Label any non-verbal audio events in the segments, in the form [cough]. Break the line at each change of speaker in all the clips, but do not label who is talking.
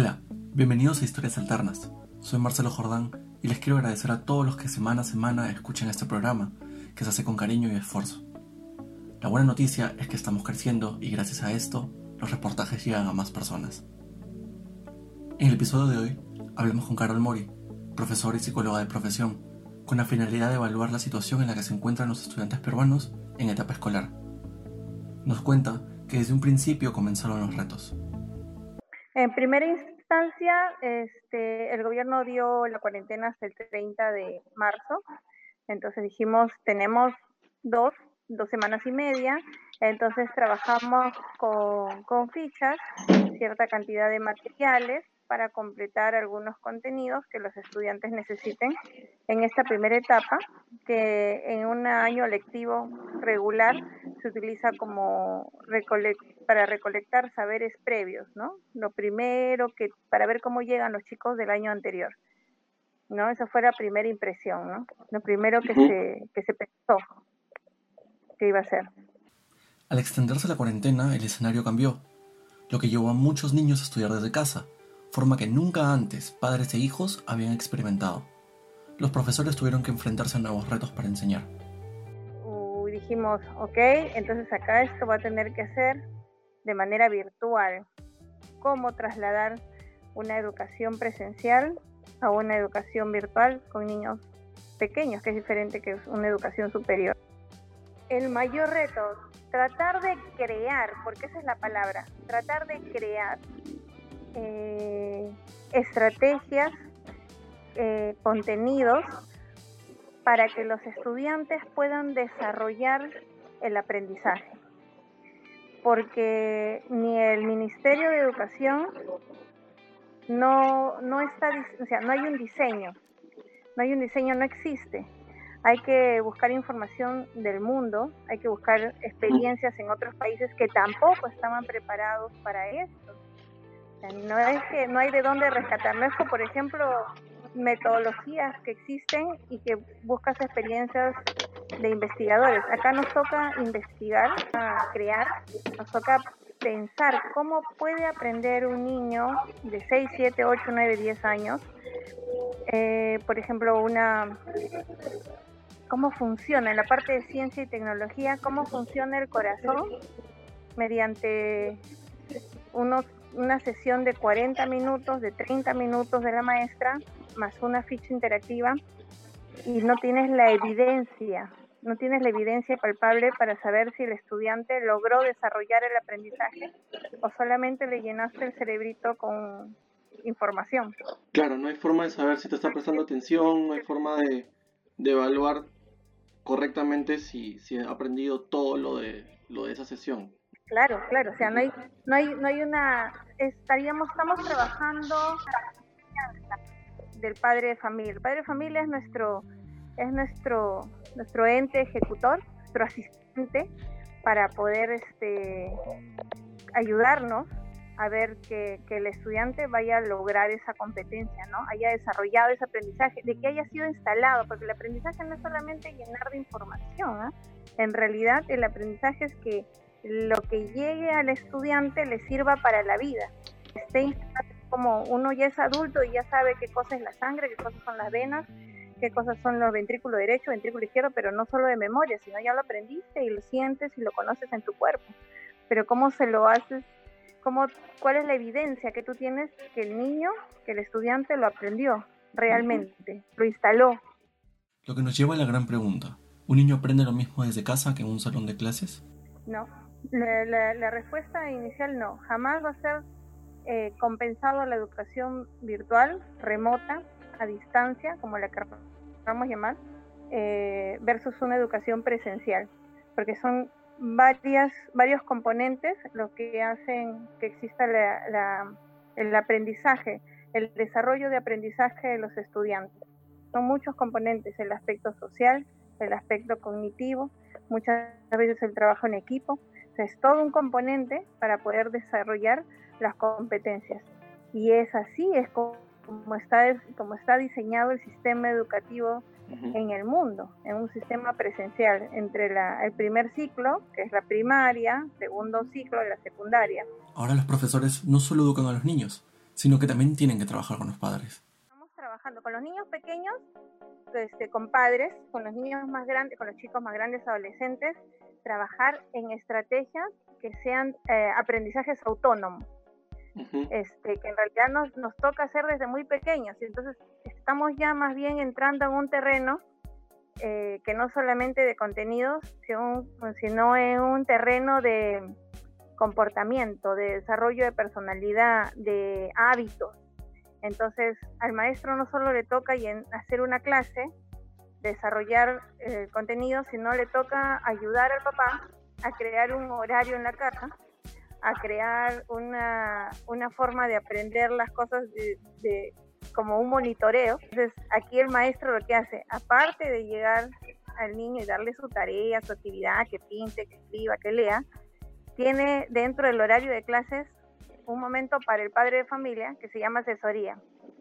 Hola, bienvenidos a Historias Alternas. Soy Marcelo Jordán y les quiero agradecer a todos los que semana a semana escuchan este programa, que se hace con cariño y esfuerzo. La buena noticia es que estamos creciendo y gracias a esto, los reportajes llegan a más personas. En el episodio de hoy, hablamos con Carol Mori, profesora y psicóloga de profesión, con la finalidad de evaluar la situación en la que se encuentran los estudiantes peruanos en etapa escolar. Nos cuenta que desde un principio comenzaron los retos.
En primera instancia, este, el gobierno dio la cuarentena hasta el 30 de marzo. Entonces dijimos, tenemos dos, dos semanas y media. Entonces trabajamos con, con fichas, cierta cantidad de materiales para completar algunos contenidos que los estudiantes necesiten en esta primera etapa, que en un año lectivo regular se utiliza como para recolectar saberes previos, ¿no? Lo primero que, para ver cómo llegan los chicos del año anterior, ¿no? Esa fue la primera impresión, ¿no? Lo primero que, se, que se pensó que iba a ser.
Al extenderse la cuarentena, el escenario cambió, lo que llevó a muchos niños a estudiar desde casa, forma que nunca antes padres e hijos habían experimentado. Los profesores tuvieron que enfrentarse a nuevos retos para enseñar.
dijimos, ok, entonces acá esto va a tener que ser de manera virtual. ¿Cómo trasladar una educación presencial a una educación virtual con niños pequeños, que es diferente que una educación superior? El mayor reto, tratar de crear, porque esa es la palabra, tratar de crear eh, estrategias, eh, contenidos para que los estudiantes puedan desarrollar el aprendizaje. Porque ni el Ministerio de Educación no, no está, o sea, no hay un diseño, no hay un diseño, no existe. Hay que buscar información del mundo, hay que buscar experiencias en otros países que tampoco estaban preparados para esto no es que no hay de dónde rescatar, no es por ejemplo, metodologías que existen y que buscas experiencias de investigadores. Acá nos toca investigar, crear, nos toca pensar cómo puede aprender un niño de 6, 7, 8, 9, 10 años, eh, por ejemplo, una cómo funciona en la parte de ciencia y tecnología, cómo funciona el corazón mediante unos una sesión de 40 minutos, de 30 minutos de la maestra, más una ficha interactiva, y no tienes la evidencia, no tienes la evidencia palpable para saber si el estudiante logró desarrollar el aprendizaje o solamente le llenaste el cerebrito con información.
Claro, no hay forma de saber si te está prestando atención, no hay forma de, evaluar correctamente si, si ha aprendido todo lo de, lo de esa sesión.
Claro, claro, o sea, no hay, no hay, no hay una, estaríamos, estamos trabajando del padre de familia. El padre de familia es nuestro, es nuestro, nuestro ente ejecutor, nuestro asistente para poder este, ayudarnos a ver que, el estudiante vaya a lograr esa competencia, ¿no? Haya desarrollado ese aprendizaje, de que haya sido instalado, porque el aprendizaje no es solamente llenar de información, ¿ah? En realidad el aprendizaje es que lo que llegue al estudiante le sirva para la vida. Esté como uno ya es adulto y ya sabe qué cosa es la sangre, qué cosas son las venas, qué cosas son los ventrículos derecho, ventrículo izquierdo, pero no solo de memoria, sino ya lo aprendiste y lo sientes y lo conoces en tu cuerpo. Pero cómo se lo haces, cómo, cuál es la evidencia que tú tienes que el niño, que el estudiante lo aprendió realmente, lo instaló.
Lo que nos lleva a la gran pregunta, ¿un niño aprende lo mismo desde casa que en un salón de clases?
No, la, respuesta inicial no, jamás va a ser eh, compensado la educación virtual, remota, a distancia, como la queramos llamar, eh, versus una educación presencial, porque son varias, varios componentes los que hacen que exista el aprendizaje, el desarrollo de aprendizaje de los estudiantes. Son muchos componentes, el aspecto social, el aspecto cognitivo, muchas veces el trabajo en equipo, es todo un componente para poder desarrollar las competencias. Y es así, es como está, como está diseñado el sistema educativo en el mundo, en un sistema presencial, entre la, el primer ciclo, que es la primaria, segundo ciclo, la secundaria.
Ahora los profesores no solo educan a los niños, sino que también tienen que trabajar con los padres.
Estamos trabajando con los niños pequeños, este, con padres, con los niños más grandes, con los chicos más grandes, adolescentes, trabajar en estrategias que sean eh, aprendizajes autónomos. Este, que en realidad nos, nos toca hacer desde muy pequeños. Y entonces estamos ya más bien entrando en un terreno eh, que no solamente de contenidos, sino, sino en un terreno de comportamiento, de desarrollo de personalidad, de hábitos. Entonces, al maestro no solo le toca hacer una clase, desarrollar eh, contenido, sino le toca ayudar al papá a crear un horario en la casa, a crear una, forma de aprender las cosas de, como un monitoreo. Entonces, aquí el maestro lo que hace, aparte de llegar al niño y darle su tarea, su actividad, que pinte, que escriba, que lea, tiene dentro del horario de clases un momento para el padre de familia que se llama asesoría.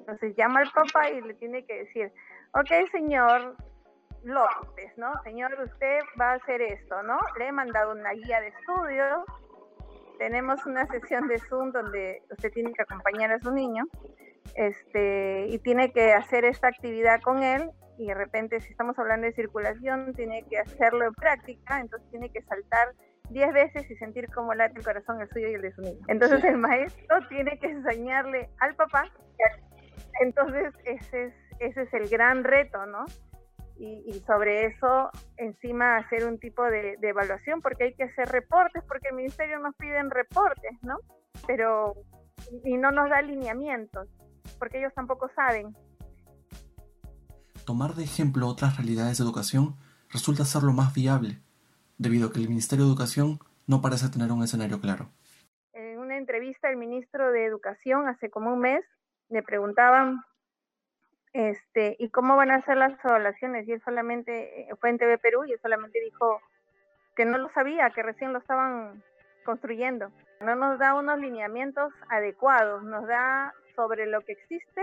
Entonces llama al papá y le tiene que decir, ok señor López, ¿no? Señor, usted va a hacer esto, ¿no? Le he mandado una guía de estudio, tenemos una sesión de Zoom donde usted tiene que acompañar a su niño este, y tiene que hacer esta actividad con él y de repente si estamos hablando de circulación tiene que hacerlo en práctica, entonces tiene que saltar 10 veces y sentir cómo late el corazón el suyo y el de su niño. Entonces el maestro tiene que enseñarle al papá. Entonces ese es, ese es el gran reto, ¿no? Y, sobre eso encima hacer un tipo de, evaluación porque hay que hacer reportes, porque el ministerio nos piden reportes, ¿no? Pero y no nos da alineamientos, porque ellos tampoco saben.
Tomar de ejemplo otras realidades de educación resulta ser lo más viable debido a que el Ministerio de Educación no parece tener un escenario claro.
En una entrevista el ministro de Educación hace como un mes le preguntaban este, ¿y cómo van a ser las evaluaciones? Y él solamente eh, fue en TV Perú y él solamente dijo que no lo sabía, que recién lo estaban construyendo. No nos da unos lineamientos adecuados, nos da sobre lo que existe,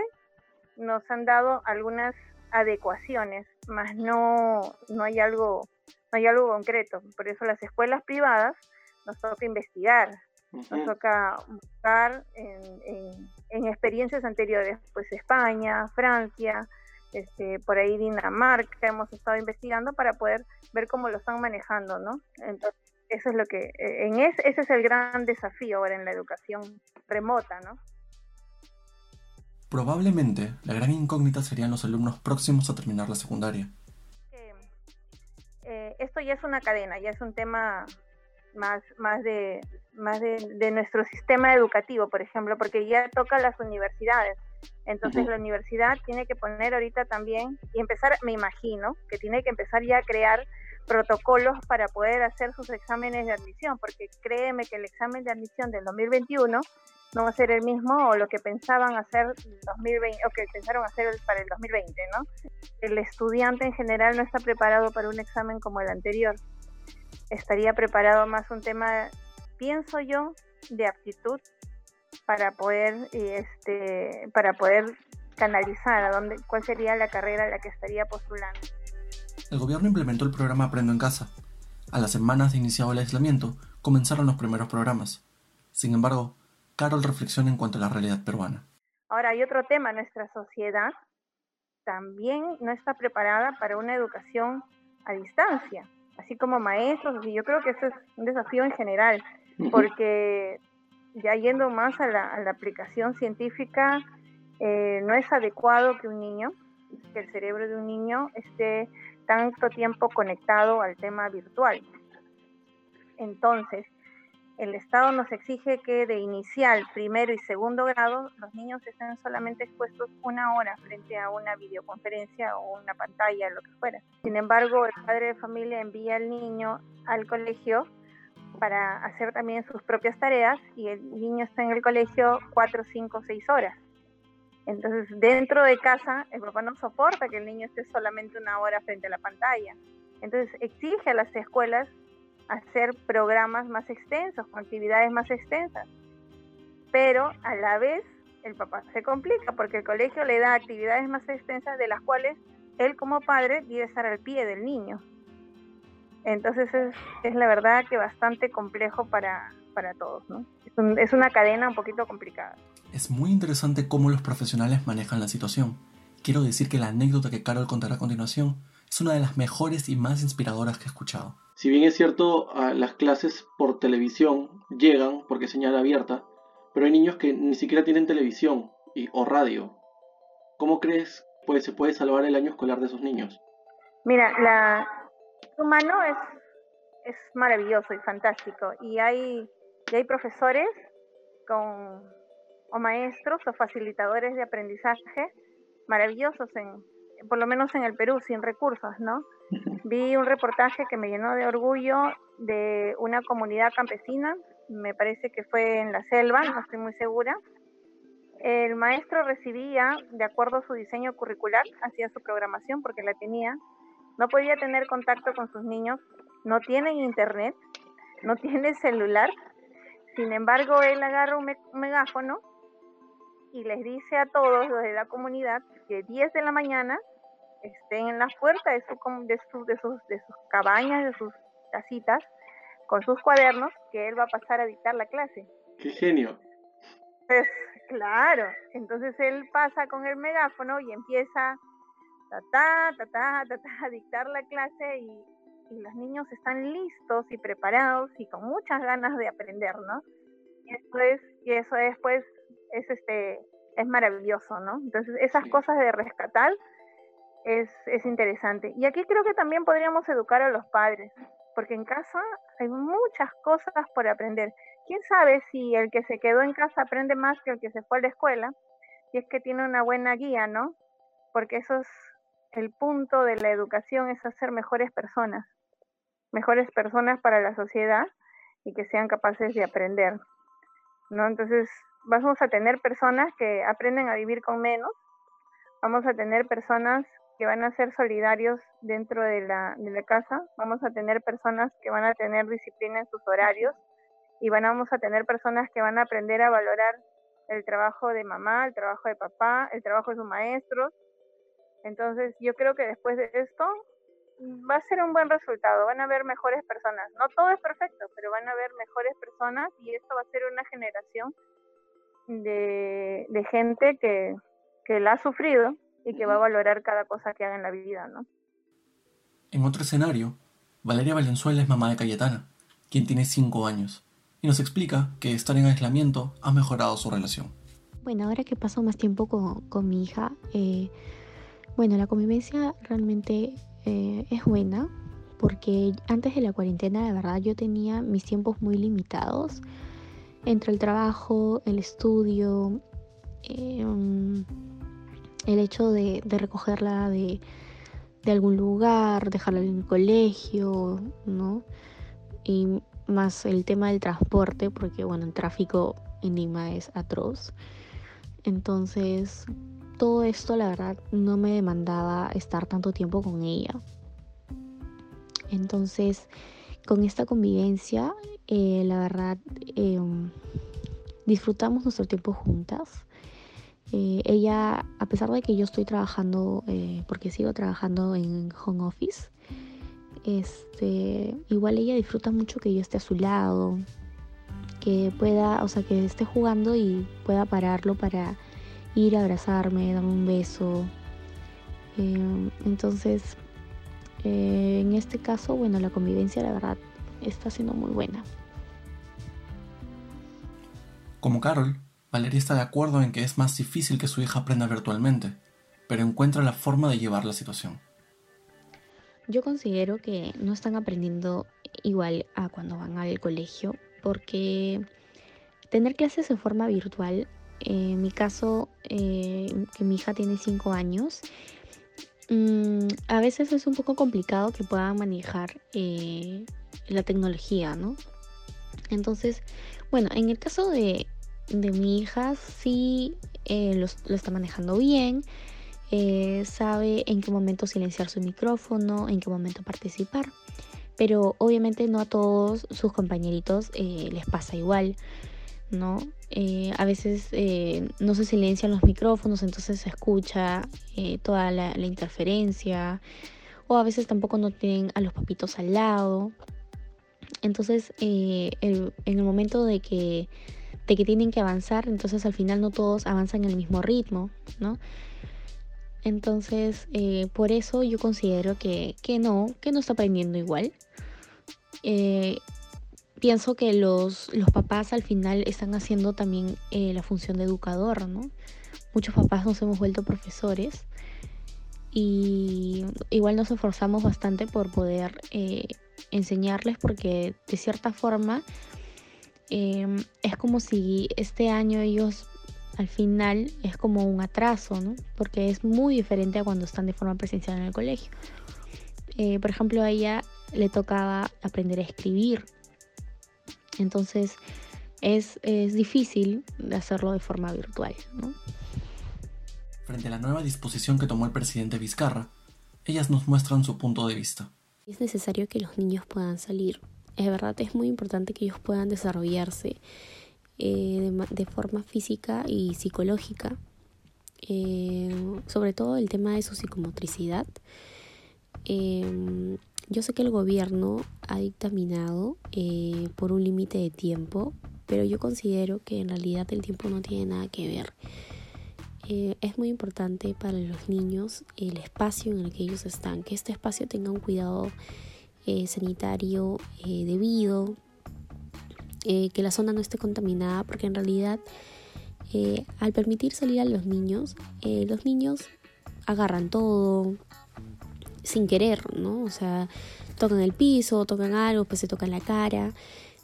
nos han dado algunas adecuaciones, más no, no hay algo no hay algo concreto. Por eso las escuelas privadas nos toca investigar, nos toca buscar en, experiencias anteriores, pues España, Francia, este, por ahí Dinamarca, hemos estado investigando para poder ver cómo lo están manejando, ¿no? Entonces, eso es lo que, eh, en ese es el gran desafío ahora en la educación remota, ¿no?
Probablemente la gran incógnita serían los alumnos próximos a terminar la secundaria.
Eh, esto ya es una cadena, ya es un tema más, más, de, más de, nuestro sistema educativo, por ejemplo, porque ya toca las universidades. Entonces la universidad tiene que poner ahorita también y empezar, me imagino, que tiene que empezar ya a crear protocolos para poder hacer sus exámenes de admisión, porque créeme que el examen de admisión del 2021 no va a ser el mismo o lo que pensaban hacer 2020 o que pensaron hacer para el 2020, ¿no? El estudiante en general no está preparado para un examen como el anterior. Estaría preparado más un tema, pienso yo, de aptitud para poder este para poder canalizar a dónde cuál sería la carrera a la que estaría postulando.
El gobierno implementó el programa Aprendo en casa. A las semanas de iniciado el aislamiento, comenzaron los primeros programas. Sin embargo, Carol reflexiona en cuanto a la realidad peruana.
Ahora, hay otro tema, nuestra sociedad también no está preparada para una educación a distancia, así como maestros, y yo creo que eso es un desafío en general, porque ya yendo más a la, aplicación científica, eh, no es adecuado que un niño, que el cerebro de un niño esté tanto tiempo conectado al tema virtual. Entonces, el Estado nos exige que de inicial, primero y segundo grado, los niños estén solamente expuestos una hora frente a una videoconferencia o una pantalla, lo que fuera. Sin embargo, el padre de familia envía al niño al colegio para hacer también sus propias tareas y el niño está en el colegio cuatro, cinco, seis horas. Entonces, dentro de casa, el papá no soporta que el niño esté solamente una hora frente a la pantalla. Entonces, exige a las escuelas hacer programas más extensos, actividades más extensas. Pero a la vez el papá se complica porque el colegio le da actividades más extensas de las cuales él como padre debe estar al pie del niño. Entonces es, es la verdad que bastante complejo para, para todos, ¿no? Es, una cadena un poquito complicada.
Es muy interesante cómo los profesionales manejan la situación. Quiero decir que la anécdota que Carol contará a continuación es una de las mejores y más inspiradoras que he escuchado.
Si bien es cierto, las clases por televisión llegan porque es señal abierta, pero hay niños que ni siquiera tienen televisión y, o radio. ¿Cómo crees que se puede salvar el año escolar de esos niños?
Mira, la humano es, es maravilloso y fantástico y hay, y hay profesores con, o maestros o facilitadores de aprendizaje maravillosos en, por lo menos en el Perú, sin recursos, ¿no? Vi un reportaje que me llenó de orgullo de una comunidad campesina, me parece que fue en la selva, no estoy muy segura. El maestro recibía, de acuerdo a su diseño curricular, hacía su programación porque la tenía, no podía tener contacto con sus niños, no tiene internet, no [laughs] tiene celular, sin embargo él agarra un megáfono y les dice a todos los de la comunidad que 10 de la mañana estén en la puerta de, su, de, sus, de sus cabañas, de sus casitas, con sus cuadernos, que él va a pasar a dictar la clase.
¡Qué genio!
Pues claro, entonces él pasa con el megáfono y empieza ta, ta, ta, ta, ta, ta, a dictar la clase y, y los niños están listos y preparados y con muchas ganas de aprender, ¿no? Y eso es, y eso es pues es este es maravilloso, ¿no? Entonces, esas cosas de rescatar es, es interesante. Y aquí creo que también podríamos educar a los padres, porque en casa hay muchas cosas por aprender. ¿Quién sabe si el que se quedó en casa aprende más que el que se fue a la escuela? Y es que tiene una buena guía, ¿no? Porque eso es el punto de la educación, es hacer mejores personas, mejores personas para la sociedad y que sean capaces de aprender, ¿no? Entonces, vamos a tener personas que aprenden a vivir con menos, vamos a tener personas que van a ser solidarios dentro de la, de la casa, vamos a tener personas que van a tener disciplina en sus horarios y vamos a tener personas que van a aprender a valorar el trabajo de mamá, el trabajo de papá, el trabajo de sus maestros. Entonces yo creo que después de esto va a ser un buen resultado, van a haber mejores personas. No todo es perfecto, pero van a haber mejores personas y esto va a ser una generación de, gente que, que la ha sufrido y que va a valorar cada cosa que haga en la vida, ¿no?
En otro escenario, Valeria Valenzuela es mamá de Cayetana, quien tiene 5 años, y nos explica que estar en aislamiento ha mejorado su relación.
Bueno, ahora que paso más tiempo con, con mi hija, eh, bueno, la convivencia realmente eh, es buena, porque antes de la cuarentena, de verdad, yo tenía mis tiempos muy limitados entre el trabajo, el estudio, em, el hecho de, recogerla de, algún lugar, dejarla en el colegio, ¿no? Y más el tema del transporte, porque bueno, el tráfico en Lima es atroz. Entonces, todo esto la verdad no me demandaba estar tanto tiempo con ella. Entonces, con esta convivencia eh, la verdad, em, disfrutamos nuestro tiempo juntas. Eh, ella, a pesar de que yo estoy trabajando, eh, porque sigo trabajando en home office, este, igual ella disfruta mucho que yo esté a su lado, que pueda, o sea, que esté jugando y pueda pararlo para ir a abrazarme, darme un beso. Em, en este caso, bueno, la convivencia, la verdad, está siendo muy buena.
Como Carol, Valeria está de acuerdo en que es más difícil que su hija aprenda virtualmente, pero encuentra la forma de llevar la situación.
Yo considero que no están aprendiendo igual a cuando van al colegio, porque tener clases de forma virtual, en mi caso, eh, que mi hija tiene 5 años, mm, a veces es un poco complicado que puedan manejar eh, la tecnología, ¿no? Entonces, bueno, en el caso de, mi hija, sí eh, lo, está manejando bien. Eh, sabe en qué momento silenciar su micrófono, en qué momento participar. Pero obviamente no a todos sus compañeritos eh, les pasa igual, ¿no? A veces no se silencian los micrófonos, entonces se escucha toda la, interferencia o a veces tampoco no tienen a los papitos al lado. Entonces, eh, en el momento de que, de que tienen que avanzar, entonces al final no todos avanzan el mismo ritmo, ¿no? Entonces, eh, por eso yo considero que, que, no, que no está aprendiendo igual. Eh, pienso que los, los, papás al final están haciendo también la función de educador, ¿no? Muchos papás nos hemos vuelto profesores y igual nos esforzamos bastante por poder enseñarles porque de cierta forma em, es como si este año ellos al final es como un atraso, ¿no? Porque es muy diferente a cuando están de forma presencial en el colegio. Eh, por ejemplo, a ella le tocaba aprender a escribir. Entonces es, es difícil hacerlo de forma virtual, ¿no?
Frente a la nueva disposición que tomó el presidente Vizcarra, ellas nos muestran su punto de vista.
Es necesario que los niños puedan salir. Es verdad, es muy importante que ellos puedan desarrollarse eh, de, forma física y psicológica. Eh, sobre todo el tema de su psicomotricidad. Eh, yo sé que el gobierno ha dictaminado por un límite de tiempo, pero yo considero que en realidad el tiempo no tiene nada que ver. Eh, es muy importante para los niños el espacio en el que ellos están, que este espacio tenga un cuidado eh, sanitario eh, debido, que la zona no esté contaminada, porque en realidad al permitir salir a los niños, los niños agarran todo sin querer, ¿no? O sea, tocan el piso, tocan algo, pues se tocan la cara.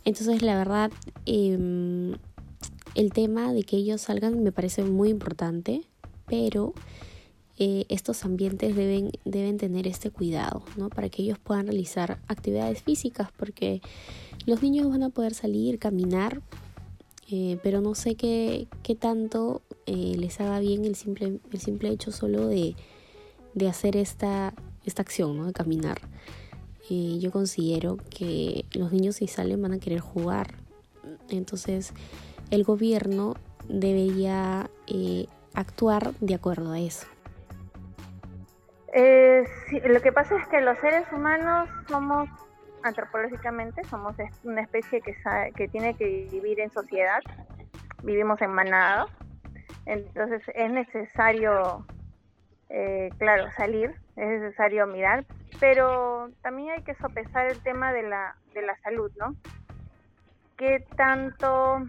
Entonces, la verdad, em, el tema de que ellos salgan me parece muy importante, pero eh, estos ambientes deben, deben tener este cuidado, ¿no? Para que ellos puedan realizar actividades físicas, porque los niños van a poder salir, caminar, eh, pero no sé qué, qué tanto eh, les haga bien el simple, el simple hecho solo de, de hacer esta, esta acción, ¿no? De caminar. yo considero que los niños si salen van a querer jugar. Entonces, el gobierno debería eh, actuar de acuerdo a eso.
Eh, lo que pasa es que los seres humanos somos antropológicamente somos una especie que, que tiene que vivir en sociedad, vivimos en manada, entonces es necesario, eh, claro, salir, es necesario mirar, pero también hay que sopesar el tema de la, de la salud, ¿no? ¿Qué tanto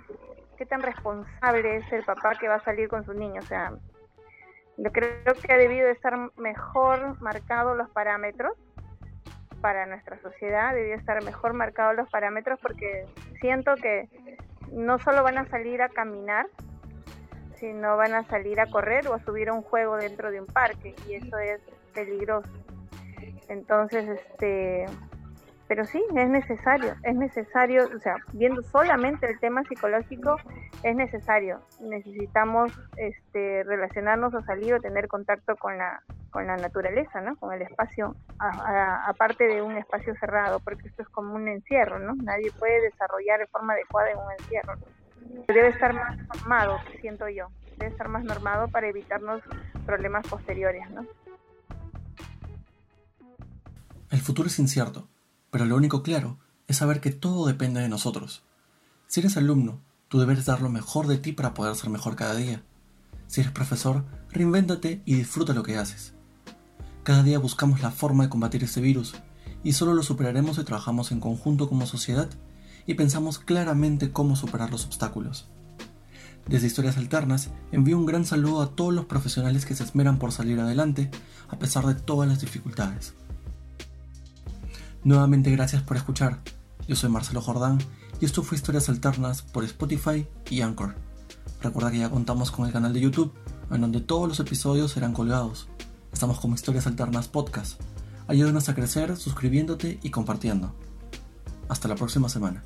qué tan responsable es el papá que va a salir con su niño. O sea, yo creo que ha debido estar mejor marcados los parámetros para nuestra sociedad, debió estar mejor marcados los parámetros porque siento que no solo van a salir a caminar, sino van a salir a correr o a subir a un juego dentro de un parque y eso es peligroso. Entonces, este, pero sí, es necesario, es necesario, o sea, viendo solamente el tema psicológico, es necesario. Necesitamos este, relacionarnos o salir o tener contacto con la, con la naturaleza, ¿no? Con el espacio, aparte de un espacio cerrado, porque esto es como un encierro, ¿no? Nadie puede desarrollar de forma adecuada en un encierro. Debe estar más normado, siento yo. Debe estar más normado para evitarnos problemas posteriores, ¿no?
El futuro es incierto pero lo único claro es saber que todo depende de nosotros. Si eres alumno, tu deber es dar lo mejor de ti para poder ser mejor cada día. Si eres profesor, reinvéntate y disfruta lo que haces. Cada día buscamos la forma de combatir este virus y solo lo superaremos si trabajamos en conjunto como sociedad y pensamos claramente cómo superar los obstáculos. Desde Historias Alternas envío un gran saludo a todos los profesionales que se esmeran por salir adelante a pesar de todas las dificultades. Nuevamente gracias por escuchar. Yo soy Marcelo Jordán y esto fue Historias Alternas por Spotify y Anchor. Recuerda que ya contamos con el canal de YouTube, en donde todos los episodios serán colgados. Estamos como Historias Alternas Podcast. Ayúdanos a crecer suscribiéndote y compartiendo. Hasta la próxima semana.